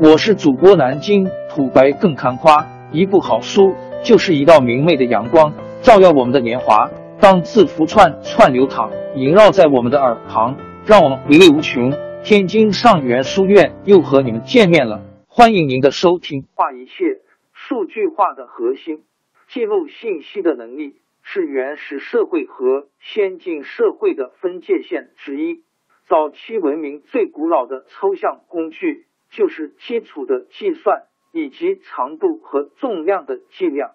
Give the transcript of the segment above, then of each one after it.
我是主播南京土白更看花，一部好书就是一道明媚的阳光，照耀我们的年华。当字符串串流淌，萦绕在我们的耳旁，让我们回味无穷。天津上元书院又和你们见面了，欢迎您的收听。化一切，数据化的核心，记录信息的能力是原始社会和先进社会的分界线之一。早期文明最古老的抽象工具。就是基础的计算以及长度和重量的计量。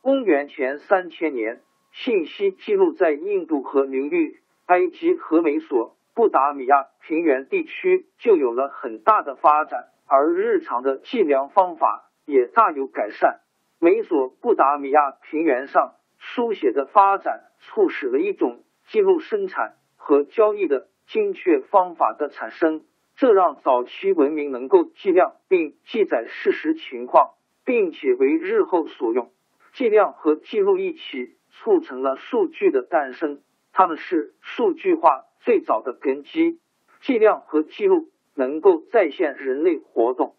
公元前三千年，信息记录在印度河流域、埃及和美索不达米亚平原地区就有了很大的发展，而日常的计量方法也大有改善。美索不达米亚平原上书写的发展，促使了一种记录生产和交易的精确方法的产生。这让早期文明能够计量并记载事实情况，并且为日后所用。计量和记录一起促成了数据的诞生，它们是数据化最早的根基。计量和记录能够再现人类活动，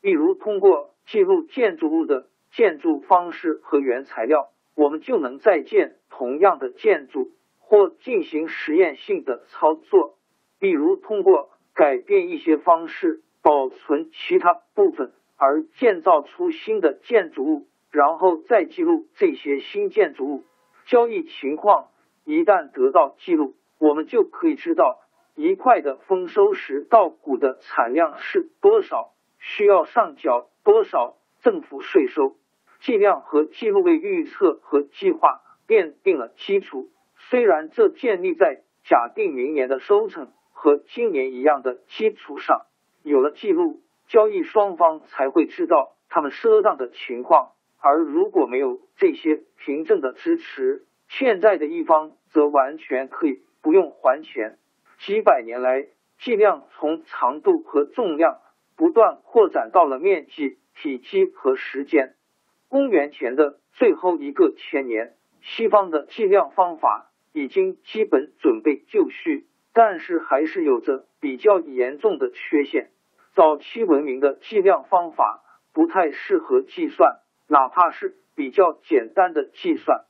比如通过记录建筑物的建筑方式和原材料，我们就能再建同样的建筑或进行实验性的操作，比如通过。改变一些方式，保存其他部分，而建造出新的建筑物，然后再记录这些新建筑物交易情况。一旦得到记录，我们就可以知道一块的丰收时稻谷的产量是多少，需要上缴多少政府税收。计量和记录为预测和计划奠定了基础。虽然这建立在假定明年的收成。和今年一样的基础上，有了记录，交易双方才会知道他们赊账的情况。而如果没有这些凭证的支持，欠债的一方则完全可以不用还钱。几百年来，计量从长度和重量不断扩展到了面积、体积和时间。公元前的最后一个千年，西方的计量方法已经基本准备就绪。但是还是有着比较严重的缺陷。早期文明的计量方法不太适合计算，哪怕是比较简单的计算，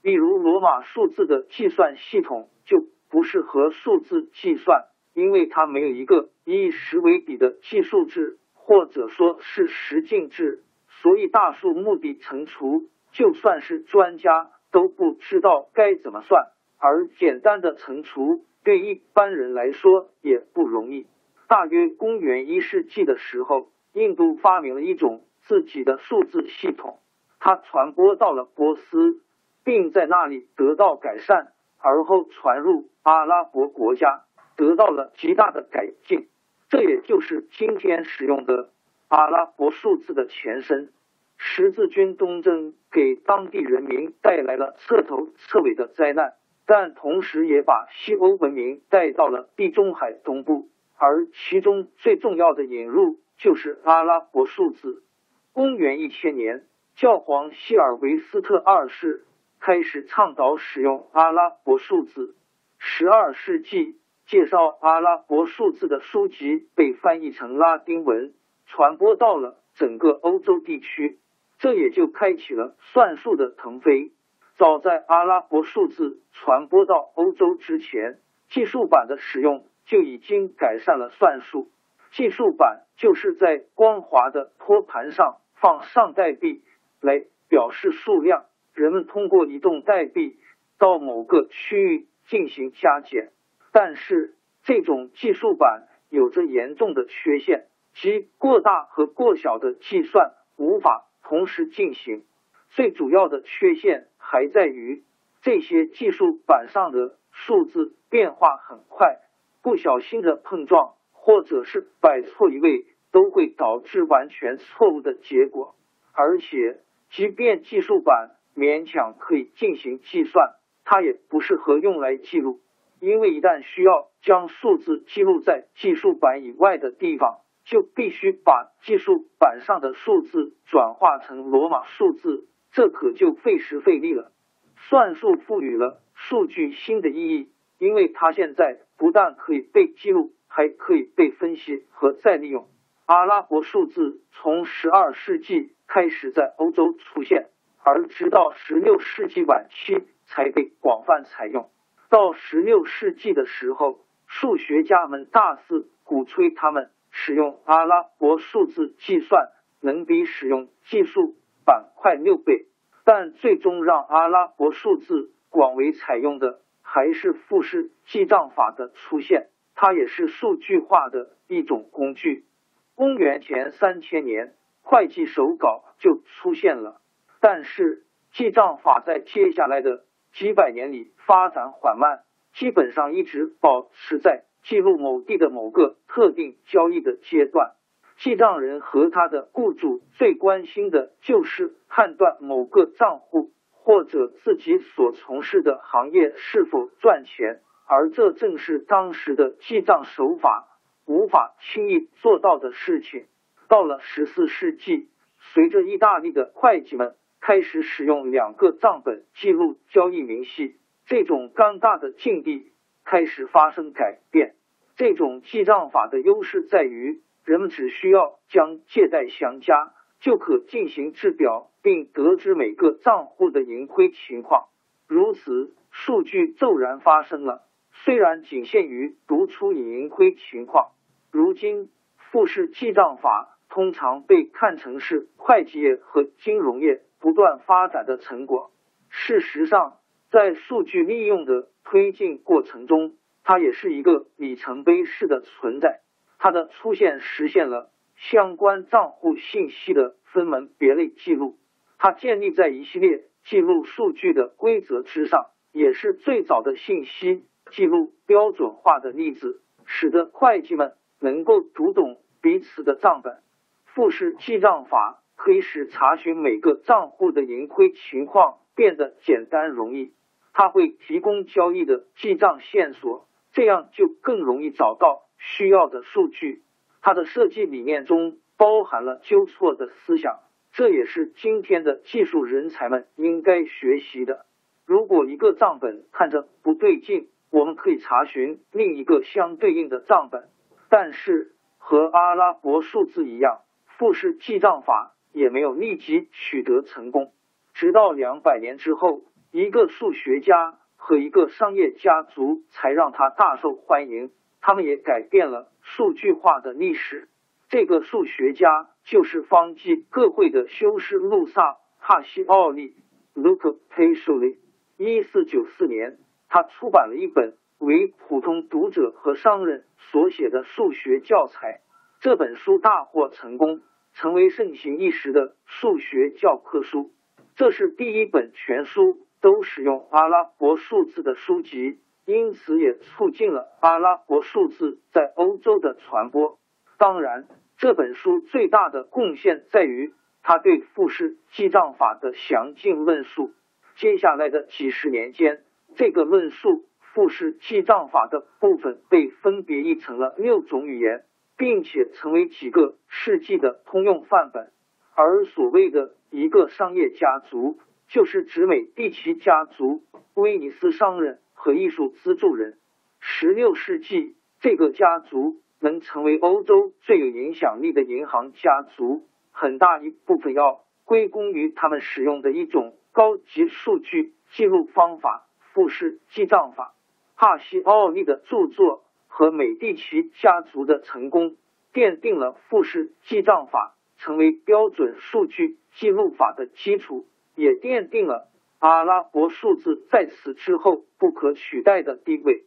例如罗马数字的计算系统就不适合数字计算，因为它没有一个以十为底的计数制，或者说是十进制，所以大数目的乘除，就算是专家都不知道该怎么算，而简单的乘除。对一般人来说也不容易。大约公元一世纪的时候，印度发明了一种自己的数字系统，它传播到了波斯，并在那里得到改善，而后传入阿拉伯国家，得到了极大的改进。这也就是今天使用的阿拉伯数字的前身。十字军东征给当地人民带来了彻头彻尾的灾难。但同时也把西欧文明带到了地中海东部，而其中最重要的引入就是阿拉伯数字。公元一千年，教皇希尔维斯特二世开始倡导使用阿拉伯数字。十二世纪，介绍阿拉伯数字的书籍被翻译成拉丁文，传播到了整个欧洲地区，这也就开启了算术的腾飞。早在阿拉伯数字传播到欧洲之前，计数板的使用就已经改善了算术。计数板就是在光滑的托盘上放上代币来表示数量，人们通过移动代币到某个区域进行加减。但是这种计数板有着严重的缺陷，即过大和过小的计算无法同时进行。最主要的缺陷。还在于这些计数板上的数字变化很快，不小心的碰撞或者是摆错一位，都会导致完全错误的结果。而且，即便计数板勉强可以进行计算，它也不适合用来记录，因为一旦需要将数字记录在计数板以外的地方，就必须把计数板上的数字转化成罗马数字。这可就费时费力了。算术赋予了数据新的意义，因为它现在不但可以被记录，还可以被分析和再利用。阿拉伯数字从十二世纪开始在欧洲出现，而直到十六世纪晚期才被广泛采用。到十六世纪的时候，数学家们大肆鼓吹他们使用阿拉伯数字计算能比使用计数板块六倍。但最终让阿拉伯数字广为采用的，还是复式记账法的出现。它也是数据化的一种工具。公元前三千年，会计手稿就出现了，但是记账法在接下来的几百年里发展缓慢，基本上一直保持在记录某地的某个特定交易的阶段。记账人和他的雇主最关心的就是判断某个账户或者自己所从事的行业是否赚钱。而这正是当时的记账手法无法轻易做到的事情。到了十四世纪，随着意大利的会计们开始使用两个账本记录交易明细，这种尴尬的境地开始发生改变。这种记账法的优势在于，人们只需要将借贷相加，就可进行制表，并得知每个账户的盈亏情况。如此，数据骤然发生了。虽然仅限于读出盈亏情况，如今复式记账法通常被看成是会计业和金融业不断发展的成果。事实上，在数据利用的推进过程中，它也是一个里程碑式的存在。它的出现实现了相关账户信息的分门别类记录，它建立在一系列记录数据的规则之上，也是最早的信息。记录标准化的例子，使得会计们能够读懂彼此的账本。复式记账法可以使查询每个账户的盈亏情况变得简单容易。它会提供交易的记账线索，这样就更容易找到需要的数据。它的设计理念中包含了纠错的思想，这也是今天的技术人才们应该学习的。如果一个账本看着不对劲，我们可以查询另一个相对应的账本，但是和阿拉伯数字一样，复式记账法也没有立即取得成功。直到两百年之后，一个数学家和一个商业家族才让他大受欢迎。他们也改变了数据化的历史。这个数学家就是方济各会的修士路萨帕西奥利 （Luca Pacioli）。一四九四年。他出版了一本为普通读者和商人所写的数学教材，这本书大获成功，成为盛行一时的数学教科书。这是第一本全书都使用阿拉伯数字的书籍，因此也促进了阿拉伯数字在欧洲的传播。当然，这本书最大的贡献在于他对复式记账法的详尽论述。接下来的几十年间。这个论述复式记账法的部分被分别译成了六种语言，并且成为几个世纪的通用范本。而所谓的一个商业家族，就是指美第奇家族、威尼斯商人和艺术资助人。十六世纪，这个家族能成为欧洲最有影响力的银行家族，很大一部分要归功于他们使用的一种高级数据记录方法。复式记账法，帕西奥利的著作和美第奇家族的成功，奠定了复式记账法成为标准数据记录法的基础，也奠定了阿拉伯数字在此之后不可取代的地位。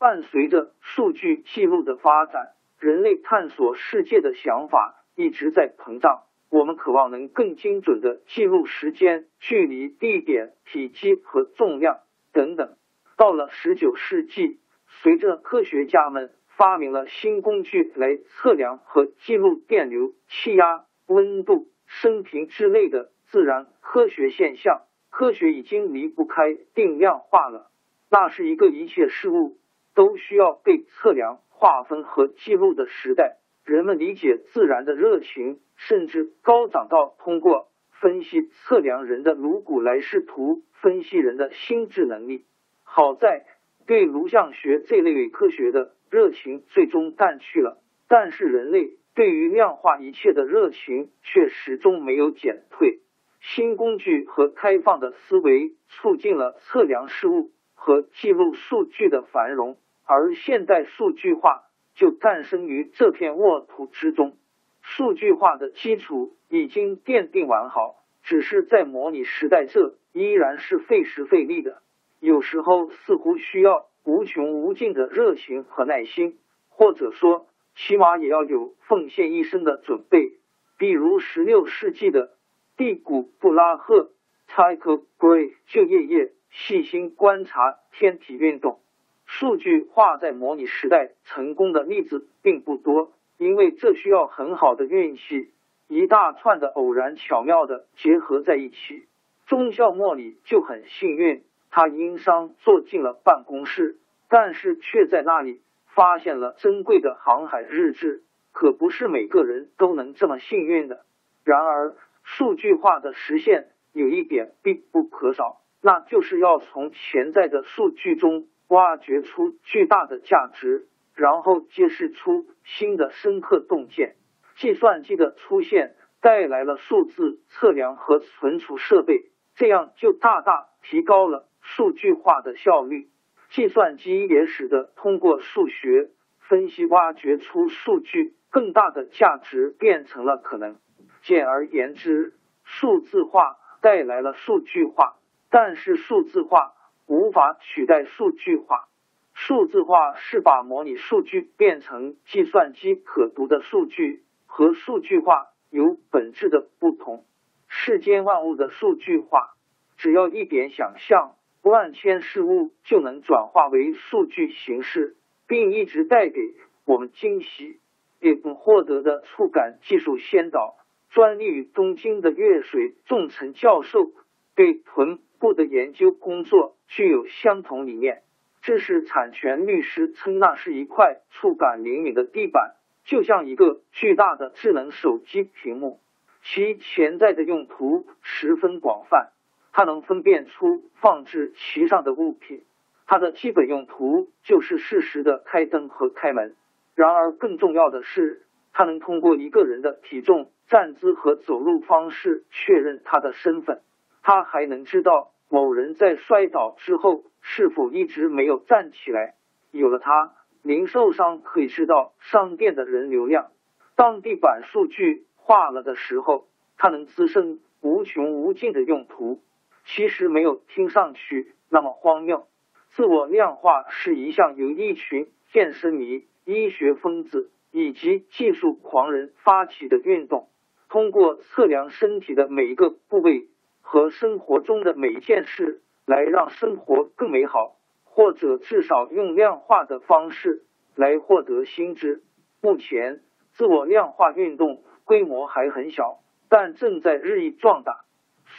伴随着数据记录的发展，人类探索世界的想法一直在膨胀。我们渴望能更精准的记录时间、距离、地点、体积和重量。等等，到了十九世纪，随着科学家们发明了新工具来测量和记录电流、气压、温度、升平之类的自然科学现象，科学已经离不开定量化了。那是一个一切事物都需要被测量、划分和记录的时代。人们理解自然的热情甚至高涨到通过。分析测量人的颅骨来试图分析人的心智能力。好在对颅相学这类伪科学的热情最终淡去了，但是人类对于量化一切的热情却始终没有减退。新工具和开放的思维促进了测量事物和记录数据的繁荣，而现代数据化就诞生于这片沃土之中。数据化的基础已经奠定完好，只是在模拟时代，这依然是费时费力的。有时候似乎需要无穷无尽的热情和耐心，或者说，起码也要有奉献一生的准备。比如十六世纪的。蒂古布拉赫 （Tycho Brahe） 就夜夜细心观察天体运动。数据化在模拟时代成功的例子并不多，因为这需要很好的运气，一大串的偶然巧妙的结合在一起。中校莫里就很幸运，他因伤坐进了办公室，但是却在那里发现了珍贵的航海日志。可不是每个人都能这么幸运的。然而。数据化的实现有一点必不可少，那就是要从潜在的数据中挖掘出巨大的价值，然后揭示出新的深刻洞见。计算机的出现带来了数字测量和存储设备，这样就大大提高了数据化的效率。计算机也使得通过数学分析挖掘出数据更大的价值变成了可能。简而言之，数字化带来了数据化，但是数字化无法取代数据化。数字化是把模拟数据变成计算机可读的数据，和数据化有本质的不同。世间万物的数据化，只要一点想象，万千事物就能转化为数据形式，并一直带给我们惊喜。也获得的触感技术先导。专利于东京的月水重成教授对臀部的研究工作具有相同理念。知识产权律师称那是一块触感灵敏的地板，就像一个巨大的智能手机屏幕。其潜在的用途十分广泛，它能分辨出放置其上的物品。它的基本用途就是适时的开灯和开门。然而，更重要的是。它能通过一个人的体重、站姿和走路方式确认他的身份。他还能知道某人在摔倒之后是否一直没有站起来。有了它，零售商可以知道商店的人流量。当地板数据化了的时候，它能滋生无穷无尽的用途。其实没有听上去那么荒谬。自我量化是一项由一群健身迷、医学疯子。以及技术狂人发起的运动，通过测量身体的每一个部位和生活中的每一件事，来让生活更美好，或者至少用量化的方式来获得新知。目前，自我量化运动规模还很小，但正在日益壮大。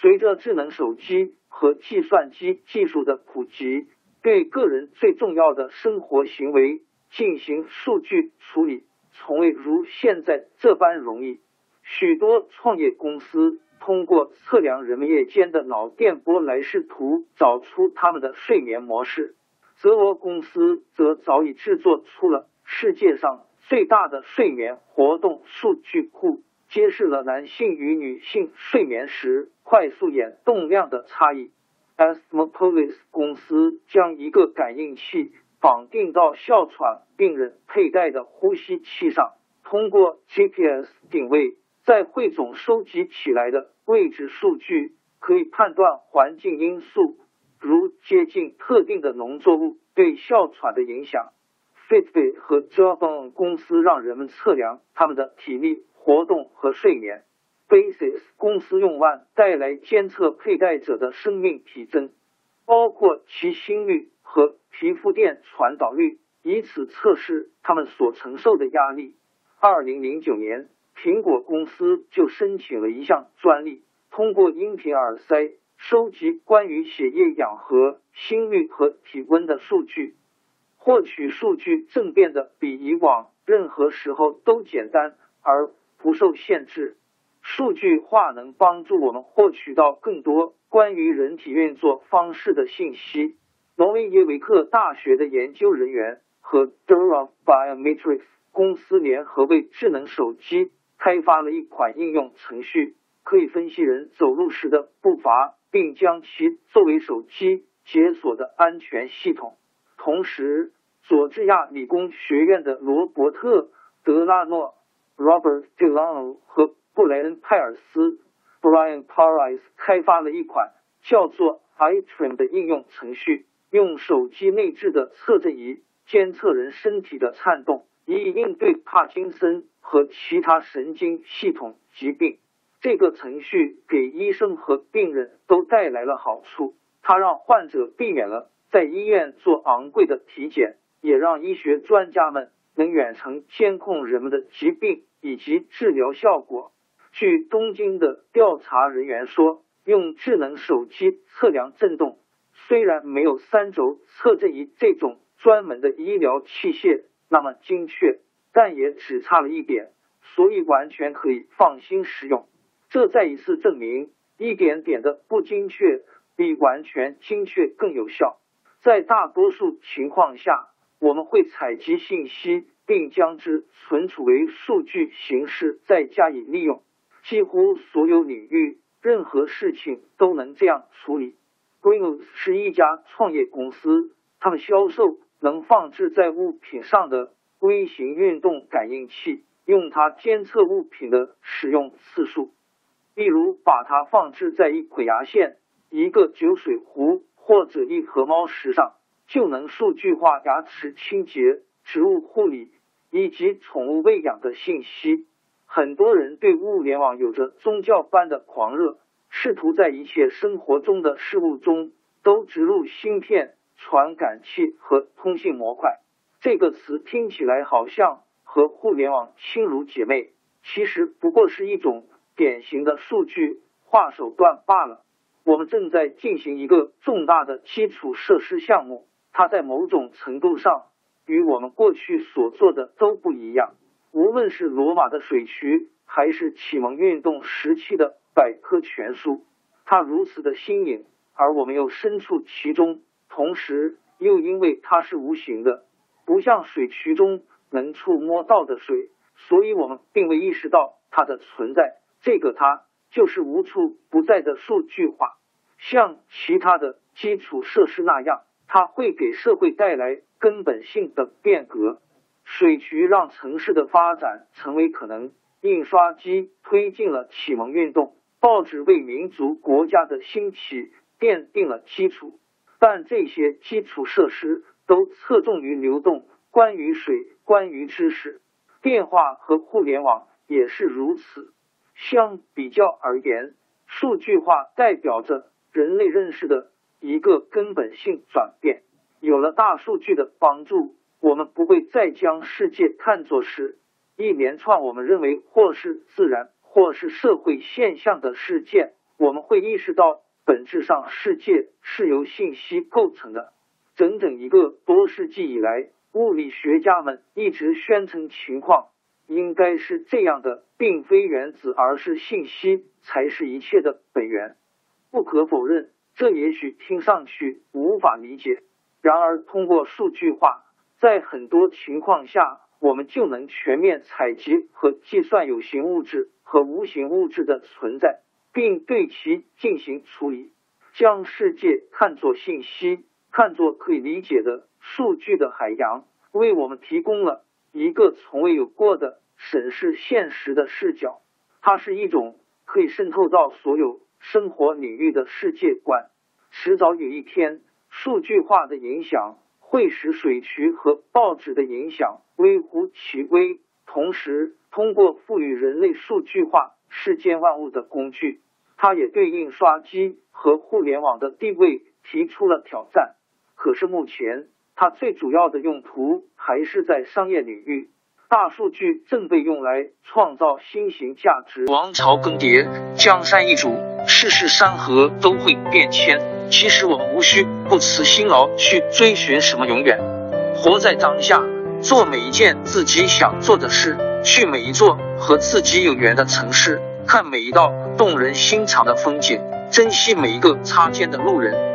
随着智能手机和计算机技术的普及，对个人最重要的生活行为进行数据处理。从未如现在这般容易。许多创业公司通过测量人们夜间的脑电波来试图找出他们的睡眠模式。泽罗公司则早已制作出了世界上最大的睡眠活动数据库，揭示了男性与女性睡眠时快速眼动量的差异。Asmopolis 公司将一个感应器。绑定到哮喘病人佩戴的呼吸器上，通过 GPS 定位，在汇总收集起来的位置数据，可以判断环境因素，如接近特定的农作物对哮喘的影响。Fitbit 和 j a w b o n 公司让人们测量他们的体力活动和睡眠。Basis 公司用腕带来监测佩戴者的生命体征，包括其心率。和皮肤电传导率，以此测试他们所承受的压力。二零零九年，苹果公司就申请了一项专利，通过音频耳塞收集关于血液氧和心率和体温的数据，获取数据正变得比以往任何时候都简单而不受限制。数据化能帮助我们获取到更多关于人体运作方式的信息。挪威耶维克大学的研究人员和 Dura Biometrics 公司联合为智能手机开发了一款应用程序，可以分析人走路时的步伐，并将其作为手机解锁的安全系统。同时，佐治亚理工学院的罗伯特·德拉诺 （Robert Delano） 和布莱恩·派尔斯 （Brian Paris） 开发了一款叫做 iTrim 的应用程序，用手机内置的测震仪监测人身体的颤动，以应对帕金森和其他神经系统疾病。这个程序给医生和病人都带来了好处，它让患者避免了在医院做昂贵的体检。也让医学专家们能远程监控人们的疾病以及治疗效果。据东京的调查人员说，用智能手机测量震动，虽然没有三轴测震仪这种专门的医疗器械那么精确，但也只差了一点，所以完全可以放心使用。这再一次证明，一点点的不精确比完全精确更有效。在大多数情况下。我们会采集信息，并将之存储为数据形式，再加以利用。几乎所有领域，任何事情都能这样处理。Greenos 是一家创业公司，他们销售能放置在物品上的微型运动感应器，用它监测物品的使用次数。例如，把它放置在一捆牙线、一个酒水壶或者一盒猫食上。就能数据化牙齿清洁、植物护理以及宠物喂养的信息。很多人对物联网有着宗教般的狂热，试图在一切生活中的事物中都植入芯片、传感器和通信模块。这个词听起来好像和互联网亲如姐妹，其实不过是一种典型的数据化手段罢了。我们正在进行一个重大的基础设施项目。它在某种程度上与我们过去所做的都不一样。无论是罗马的水渠，还是启蒙运动时期的百科全书，它如此的新颖，而我们又身处其中。同时，又因为它是无形的，不像水渠中能触摸到的水，所以我们并未意识到它的存在。这个它就是无处不在的数据化，像其他的基础设施那样。它会给社会带来根本性的变革。水渠让城市的发展成为可能，印刷机推进了启蒙运动，报纸为民族国家的兴起奠定了基础。但这些基础设施都侧重于流动，关于水，关于知识。电话和互联网也是如此。相比较而言，数据化代表着人类认识的。一个根本性转变，有了大数据的帮助，我们不会再将世界看作是一连串我们认为或是自然或是社会现象的事件。我们会意识到，本质上世界是由信息构成的。整整一个多世纪以来，物理学家们一直宣称情况应该是这样的，并非原子，而是信息才是一切的本源。不可否认。这也许听上去无法理解，然而通过数据化，在很多情况下，我们就能全面采集和计算有形物质和无形物质的存在，并对其进行处理。将世界看作信息，看作可以理解的数据的海洋，为我们提供了一个从未有过的审视现实的视角。它是一种可以渗透到所有。生活领域的世界观，迟早有一天，数据化的影响会使水渠和报纸的影响微乎其微。同时，通过赋予人类数据化世间万物的工具，它也对印刷机和互联网的地位提出了挑战。可是目前，它最主要的用途还是在商业领域。大数据正被用来创造新型价值。王朝更迭，江山易主，世事山河都会变迁。其实我们无需不辞辛劳去追寻什么永远，活在当下，做每一件自己想做的事，去每一座和自己有缘的城市，看每一道动人心肠的风景，珍惜每一个擦肩的路人。